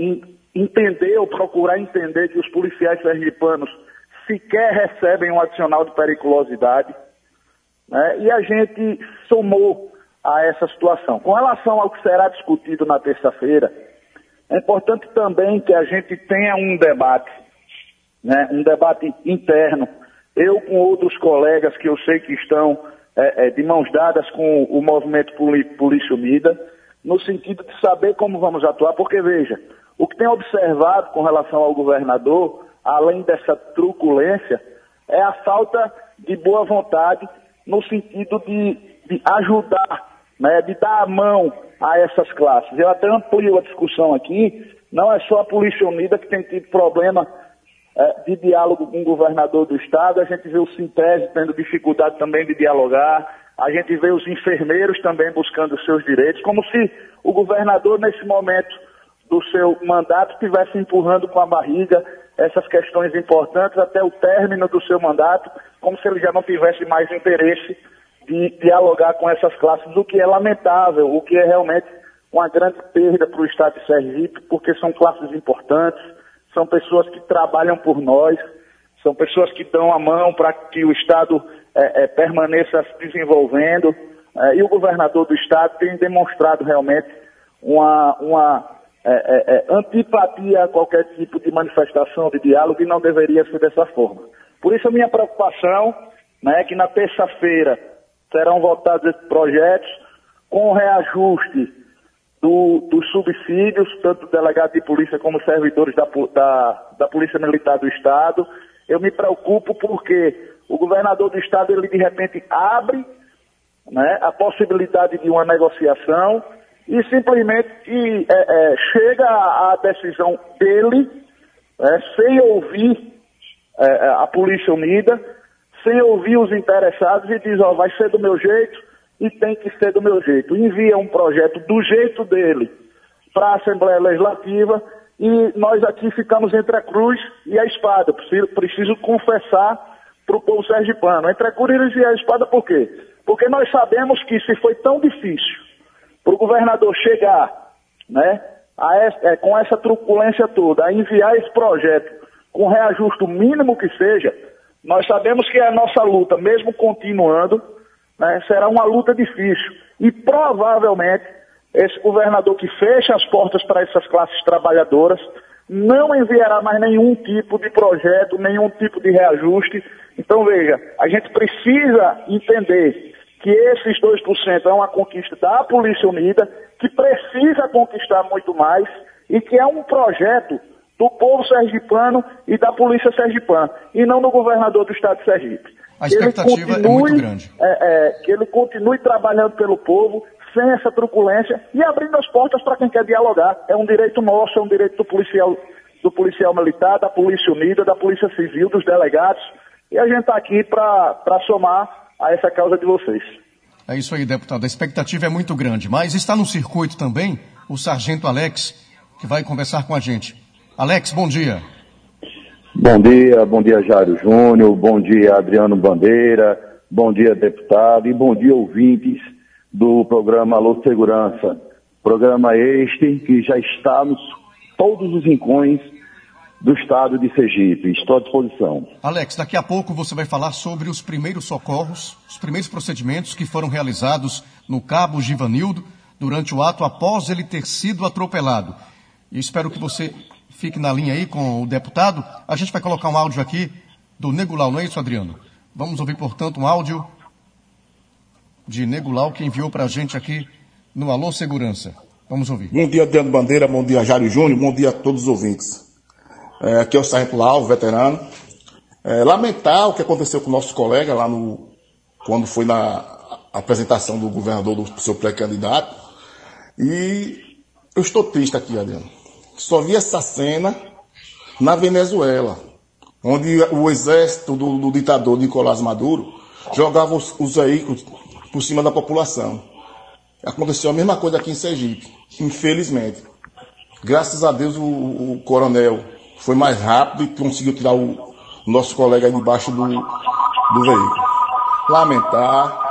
entender ou procurar entender que os policiais sergipanos sequer recebem um adicional de periculosidade. Né? E a gente somou a essa situação. Com relação ao que será discutido na terça-feira, é importante também que a gente tenha um debate, né? um debate interno. Eu com outros colegas que eu sei que estão é, é, de mãos dadas com o movimento Polícia Unida, no sentido de saber como vamos atuar, porque veja, o que tem observado com relação ao governador, além dessa truculência, é a falta de boa vontade no sentido de, de ajudar, né, de dar a mão a essas classes. Eu até amplio a discussão aqui, não é só a Polícia Unida que tem tido problema é, de diálogo com o governador do estado, a gente vê o Sintese tendo dificuldade também de dialogar, a gente vê os enfermeiros também buscando os seus direitos, como se o governador, nesse momento, do seu mandato estivesse empurrando com a barriga essas questões importantes até o término do seu mandato, como se ele já não tivesse mais interesse de dialogar com essas classes, o que é lamentável, o que é realmente uma grande perda para o Estado de Sergipe, porque são classes importantes, são pessoas que trabalham por nós, são pessoas que dão a mão para que o Estado é, é, permaneça se desenvolvendo, é, e o governador do Estado tem demonstrado realmente uma, uma antipatia a qualquer tipo de manifestação, de diálogo, e não deveria ser dessa forma. Por isso a minha preocupação né, é que na terça-feira serão votados esses projetos com reajuste do, dos subsídios, tanto delegado de polícia como servidores da, da, da Polícia Militar do Estado. Eu me preocupo porque o governador do Estado, ele de repente abre né, a possibilidade de uma negociação e simplesmente e, é, é, chega à decisão dele, é, sem ouvir é, a Polícia Unida, sem ouvir os interessados e diz, ó, oh, vai ser do meu jeito e tem que ser do meu jeito. Envia um projeto do jeito dele para a Assembleia Legislativa e nós aqui ficamos entre a cruz e a espada. Preciso, preciso confessar para o povo sergipano. Entre a cruz e a espada por quê? Porque nós sabemos que se foi tão difícil para o governador chegar né, é, com essa truculência toda, a enviar esse projeto com reajuste mínimo que seja, nós sabemos que a nossa luta, mesmo continuando, né, será uma luta difícil. E provavelmente esse governador que fecha as portas para essas classes trabalhadoras não enviará mais nenhum tipo de projeto, nenhum tipo de reajuste. Então veja, a gente precisa entender que esses 2% é uma conquista da Polícia Unida, que precisa conquistar muito mais e que é um projeto do povo sergipano e da Polícia Sergipana, e não do governador do Estado de Sergipe. A expectativa continue, é muito grande. É, é, que ele continue trabalhando pelo povo, sem essa truculência, e abrindo as portas para quem quer dialogar. É um direito nosso, é um direito do policial, do policial militar, da Polícia Unida, da Polícia Civil, dos delegados, e a gente está aqui para somar a essa causa de vocês. É isso aí, deputado. A expectativa é muito grande, mas está no circuito também o sargento Alex, que vai conversar com a gente. Alex, bom dia. Bom dia, bom dia Jário Júnior, bom dia Adriano Bandeira, bom dia deputado e bom dia ouvintes do programa Alô Segurança. Programa este que já está nos todos os rincões do estado de Sergipe. Estou à disposição. Alex, daqui a pouco você vai falar sobre os primeiros socorros, os primeiros procedimentos que foram realizados no Cabo Givanildo durante o ato após ele ter sido atropelado. E espero que você fique na linha aí com o deputado. A gente vai colocar um áudio aqui do Negulau, não é isso, Adriano? Vamos ouvir, portanto, um áudio de Negulau que enviou para a gente aqui no Alô Segurança. Vamos ouvir. Bom dia, Adriano Bandeira, bom dia, Jário Júnior, bom dia a todos os ouvintes. É, aqui é o Sargento Lau, veterano. É, lamentar o que aconteceu com o nosso colega lá no. quando foi na apresentação do governador do seu pré-candidato. E eu estou triste aqui, Adriano. Só vi essa cena na Venezuela, onde o exército do, do ditador Nicolás Maduro jogava os, os veículos por cima da população. Aconteceu a mesma coisa aqui em Sergipe, infelizmente. Graças a Deus o, o coronel foi mais rápido e conseguiu tirar o nosso colega aí debaixo do, do veículo. Lamentar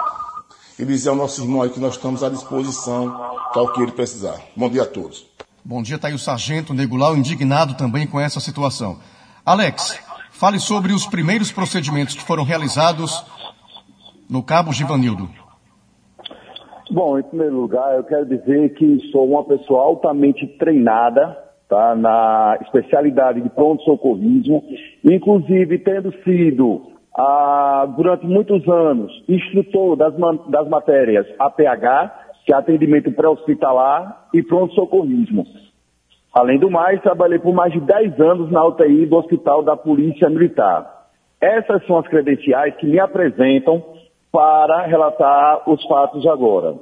e dizer ao nosso irmão aí que nós estamos à disposição para o que ele precisar. Bom dia a todos. Bom dia, está aí o Sargento Negulau, indignado também com essa situação. Alex, fale sobre os primeiros procedimentos que foram realizados no Cabo Givanildo. Bom, em primeiro lugar, eu quero dizer que sou uma pessoa altamente treinada tá, na especialidade de pronto-socorrismo, inclusive tendo sido, ah, durante muitos anos, instrutor das, das matérias APH, que é atendimento pré-hospitalar, e pronto-socorrismo. Além do mais, trabalhei por mais de 10 anos na UTI do Hospital da Polícia Militar. Essas são as credenciais que me apresentam para relatar os fatos de agora.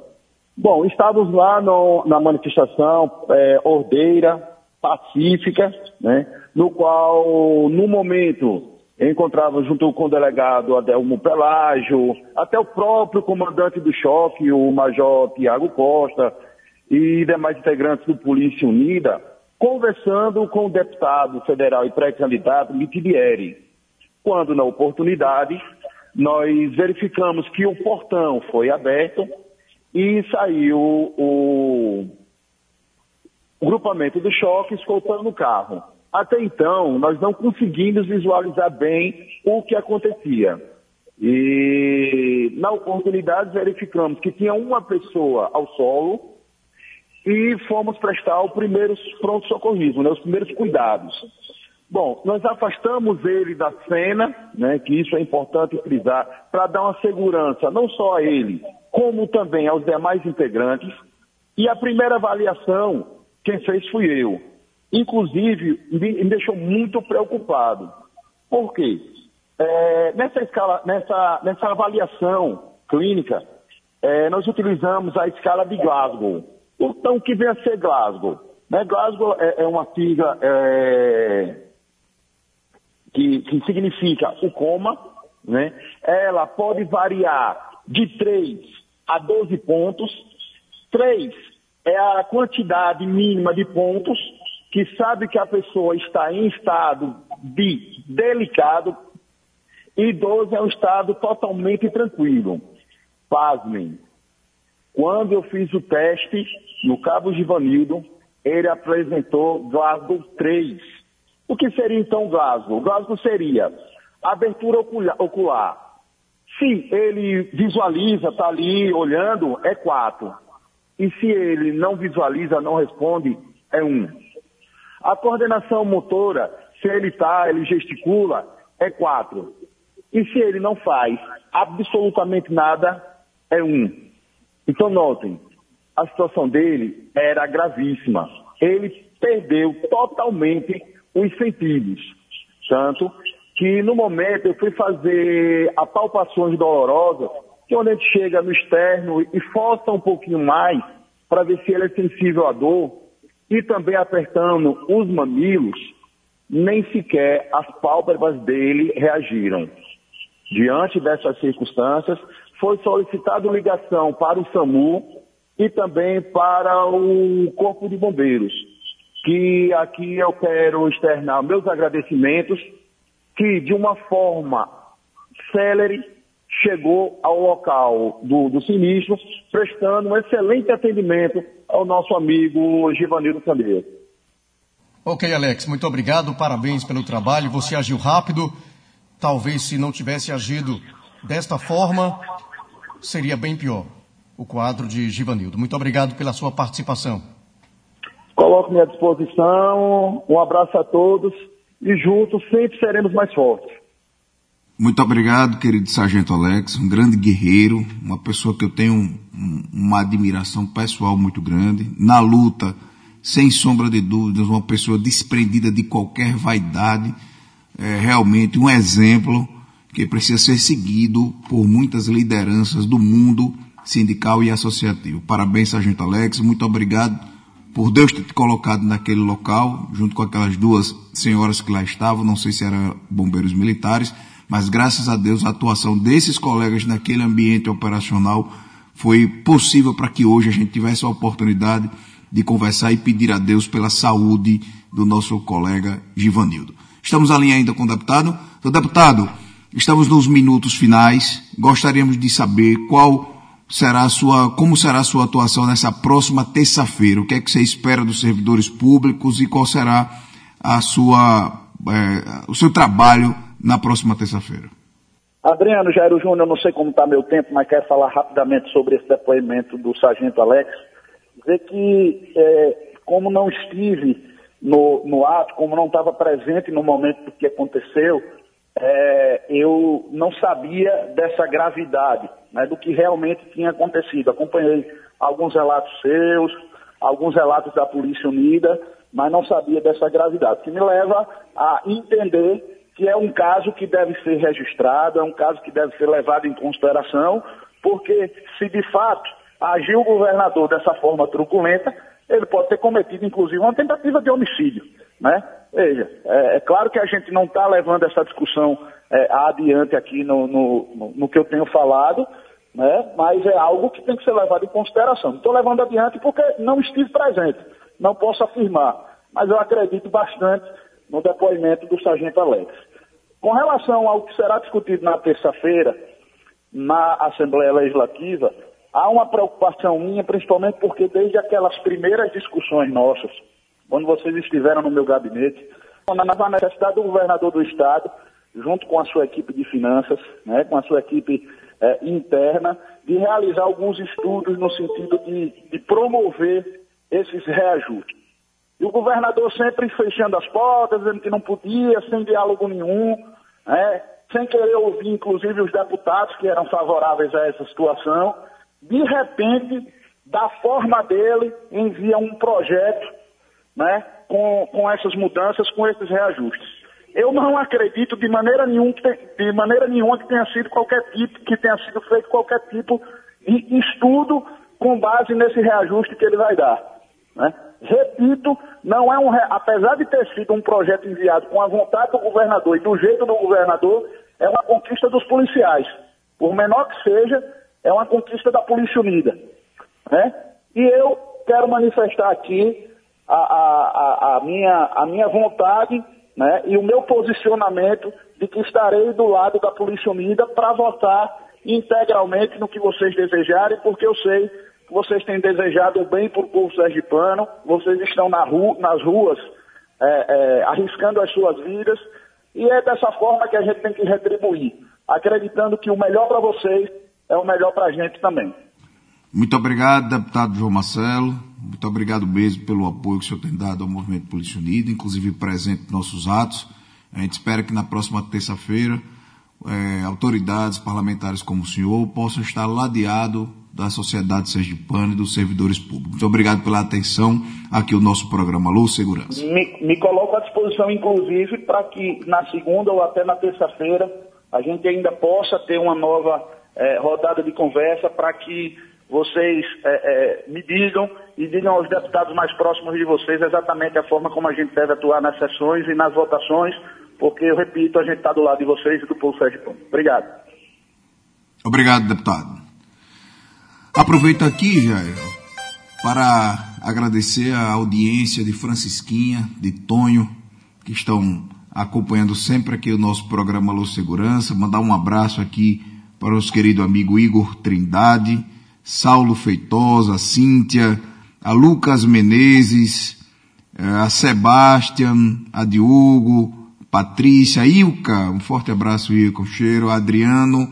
Bom, estávamos lá no, na manifestação é, ordeira, pacífica, né, no qual, no momento, encontrava junto com o delegado Adelmo Pelágio, até o próprio comandante do choque, o Major Tiago Costa, e demais integrantes do Polícia Unida, conversando com o deputado federal e pré-candidato Mitibieri. Quando, na oportunidade, nós verificamos que o portão foi aberto e saiu o o grupamento do choque escoltando o carro. Até então, nós não conseguimos visualizar bem o que acontecia. E na oportunidade verificamos que tinha uma pessoa ao solo e fomos prestar o primeiro pronto-socorrismo, né, os primeiros cuidados. Bom, nós afastamos ele da cena, né, que isso é importante frisar, para dar uma segurança não só a ele, como também aos demais integrantes. E a primeira avaliação, quem fez fui eu. Inclusive, me, deixou muito preocupado. Por quê? É, nessa, escala, nessa, nessa avaliação clínica, é, nós utilizamos a escala de Glasgow. Então, o que vem a ser Glasgow? Né? Glasgow é, é uma sigla é, que, que significa o coma, né? ela pode variar de 3 a 12 pontos. 3 é a quantidade mínima de pontos que sabe que a pessoa está em estado de delicado e 12 é um estado totalmente tranquilo. Pasmem. Quando eu fiz o teste no Cabo Givanildo, ele apresentou Glasgow 3 o que seria então Glasgow? Glasgow seria abertura ocular. Se ele visualiza, está ali olhando, é 4. E se ele não visualiza, não responde, é 1. Um. A coordenação motora, se ele está, ele gesticula, é 4. E se ele não faz absolutamente nada, é 1. Um. Então notem, a situação dele era gravíssima. Ele perdeu totalmente os sentidos. Tanto que no momento eu fui fazer apalpações dolorosas, que é onde a gente chega no externo e força um pouquinho mais para ver se ele é sensível à dor, e também apertando os mamilos, nem sequer as pálpebras dele reagiram. Diante dessas circunstâncias, foi solicitado ligação para o SAMU e também para o Corpo de Bombeiros que aqui eu quero externar meus agradecimentos, que de uma forma célere chegou ao local do, do sinistro, prestando um excelente atendimento ao nosso amigo Givanildo Candeiro. Ok, Alex, muito obrigado, parabéns pelo trabalho. Você agiu rápido. Talvez se não tivesse agido desta forma, seria bem pior o quadro de Givanildo. Muito obrigado pela sua participação. Coloco-me à disposição. Um abraço a todos e juntos sempre seremos mais fortes. Muito obrigado, querido Sargento Alex, um grande guerreiro, uma pessoa que eu tenho um, uma admiração pessoal muito grande. Na luta, sem sombra de dúvidas, uma pessoa desprendida de qualquer vaidade, é realmente um exemplo que precisa ser seguido por muitas lideranças do mundo sindical e associativo. Parabéns, Sargento Alex, muito obrigado por Deus ter te colocado naquele local, junto com aquelas duas senhoras que lá estavam, não sei se eram bombeiros militares, mas graças a Deus a atuação desses colegas naquele ambiente operacional foi possível para que hoje a gente tivesse a oportunidade de conversar e pedir a Deus pela saúde do nosso colega Givanildo. Estamos ali ainda com o deputado. Então, deputado, estamos nos minutos finais. Gostaríamos de saber qual será a sua, como será a sua atuação nessa próxima terça-feira? O que é que você espera dos servidores públicos e qual será a sua, é, o seu trabalho na próxima terça-feira? Adriano Jairo Júnior, não sei como está meu tempo, mas quero falar rapidamente sobre esse depoimento do Sargento Alex. Dizer que, é, como não estive no, no ato, como não estava presente no momento do que aconteceu, é, eu não sabia dessa gravidade, né, do que realmente tinha acontecido. Acompanhei alguns relatos seus, alguns relatos da Polícia Unida, mas não sabia dessa gravidade, que me leva a entender que é um caso que deve ser registrado, é um caso que deve ser levado em consideração, porque se de fato agiu o governador dessa forma truculenta, ele pode ter cometido, inclusive, uma tentativa de homicídio. Né? Veja, é, é claro que a gente não está levando essa discussão é, adiante aqui no, no, no, que eu tenho falado, né? mas é algo que tem que ser levado em consideração. Estou levando adiante porque não estive presente, não posso afirmar, mas eu acredito bastante no depoimento do Sargento Alex. Com relação ao que será discutido na terça-feira, na Assembleia Legislativa, há uma preocupação minha, principalmente porque desde aquelas primeiras discussões nossas, quando vocês estiveram no meu gabinete, na necessidade do governador do Estado, junto com a sua equipe de finanças, né, com a sua equipe é, interna, de realizar alguns estudos no sentido de, de promover esses reajustes. E o governador sempre fechando as portas, dizendo que não podia, sem diálogo nenhum, né? sem querer ouvir, inclusive, os deputados que eram favoráveis a essa situação. De repente, da forma dele, envia um projeto né, com, com essas mudanças, com esses reajustes. Eu não acredito de maneira, nenhum, de maneira nenhuma que tenha sido qualquer tipo, que tenha sido feito qualquer tipo de estudo com base nesse reajuste que ele vai dar. Né? Repito, não é um, apesar de ter sido um projeto enviado com a vontade do governador e do jeito do governador, é uma conquista dos policiais. Por menor que seja, é uma conquista da Polícia Unida. Né? E eu quero manifestar aqui a, a, a, minha, a minha vontade né, e o meu posicionamento de que estarei do lado da Polícia Unida para votar integralmente no que vocês desejarem, porque eu sei vocês têm desejado o bem para o povo sergipano, vocês estão na ru nas ruas é, é, arriscando as suas vidas, e é dessa forma que a gente tem que retribuir, acreditando que o melhor para vocês é o melhor para a gente também. Muito obrigado, deputado João Marcelo. Muito obrigado mesmo pelo apoio que o senhor tem dado ao Movimento Polícia Unida, inclusive presente em nossos atos. A gente espera que na próxima terça-feira é, autoridades parlamentares como o senhor possam estar ladeado da sociedade sergipana e dos servidores públicos. Muito obrigado pela atenção aqui o nosso programa Luz Segurança. Me, me coloco à disposição, inclusive, para que na segunda ou até na terça-feira a gente ainda possa ter uma nova é, rodada de conversa para que vocês é, é, me digam e digam aos deputados mais próximos de vocês exatamente a forma como a gente deve atuar nas sessões e nas votações, porque, eu repito, a gente está do lado de vocês e do povo Sérgio Obrigado. Obrigado, deputado. Aproveito aqui, Jair, para agradecer a audiência de Francisquinha, de Tonho, que estão acompanhando sempre aqui o nosso programa Luz Segurança. Mandar um abraço aqui para o nosso querido amigo Igor Trindade, Saulo Feitosa, a Cíntia, a Lucas Menezes, eh, a Sebastian, a Diogo, Patrícia, Ilka, um forte abraço, Ilka, um cheiro, a Adriano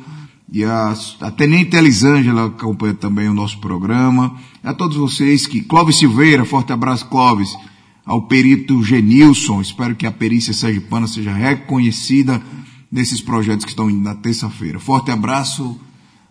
e a, a Tenente Elisângela acompanha também o nosso programa. A todos vocês que, Clóvis Silveira, forte abraço, Clóvis, ao perito Genilson, espero que a perícia sergipana seja reconhecida nesses projetos que estão indo na terça-feira. Forte abraço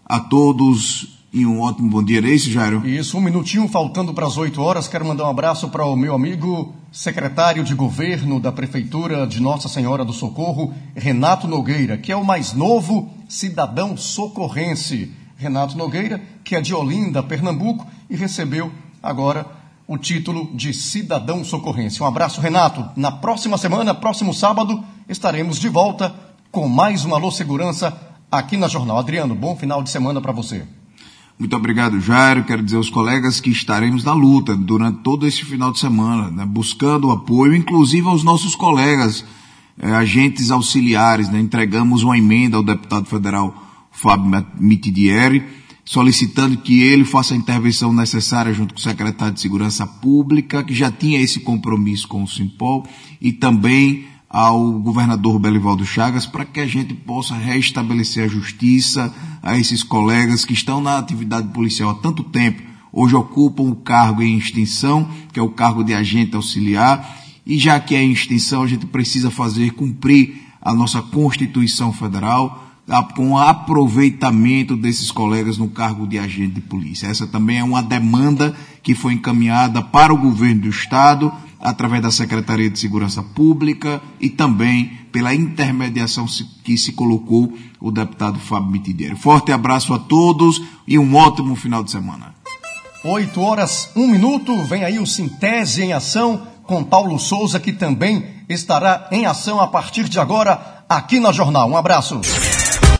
a todos e um ótimo bom dia, é isso, Jairo? Isso, um minutinho faltando para as 8 horas. Quero mandar um abraço para o meu amigo secretário de governo da Prefeitura de Nossa Senhora do Socorro, Renato Nogueira, que é o mais novo cidadão socorrense. Renato Nogueira, que é de Olinda, Pernambuco, e recebeu agora o título de cidadão socorrense. Um abraço, Renato. Na próxima semana, próximo sábado, estaremos de volta com mais uma Alô Segurança aqui na Jornal. Adriano, bom final de semana para você. Muito obrigado, Jairo. Quero dizer aos colegas que estaremos na luta durante todo esse final de semana, né, buscando apoio, inclusive aos nossos colegas, eh, agentes auxiliares. Né, entregamos uma emenda ao deputado federal Fábio Mitidieri, solicitando que ele faça a intervenção necessária junto com o secretário de Segurança Pública, que já tinha esse compromisso com o Simpol, e também ao governador Belivaldo Chagas para que a gente possa restabelecer a justiça a esses colegas que estão na atividade policial há tanto tempo, hoje ocupam o cargo em extinção, que é o cargo de agente auxiliar, e já que é em extinção, a gente precisa fazer cumprir a nossa Constituição Federal com aproveitamento desses colegas no cargo de agente de polícia. Essa também é uma demanda que foi encaminhada para o governo do Estado através da Secretaria de Segurança Pública e também pela intermediação que se colocou o deputado Fábio Mitidieri. Forte abraço a todos e um ótimo final de semana. 8 horas, 1 minuto, vem aí o Sintese em Ação com Paulo Souza, que também estará em ação a partir de agora aqui na Jornal. Um abraço.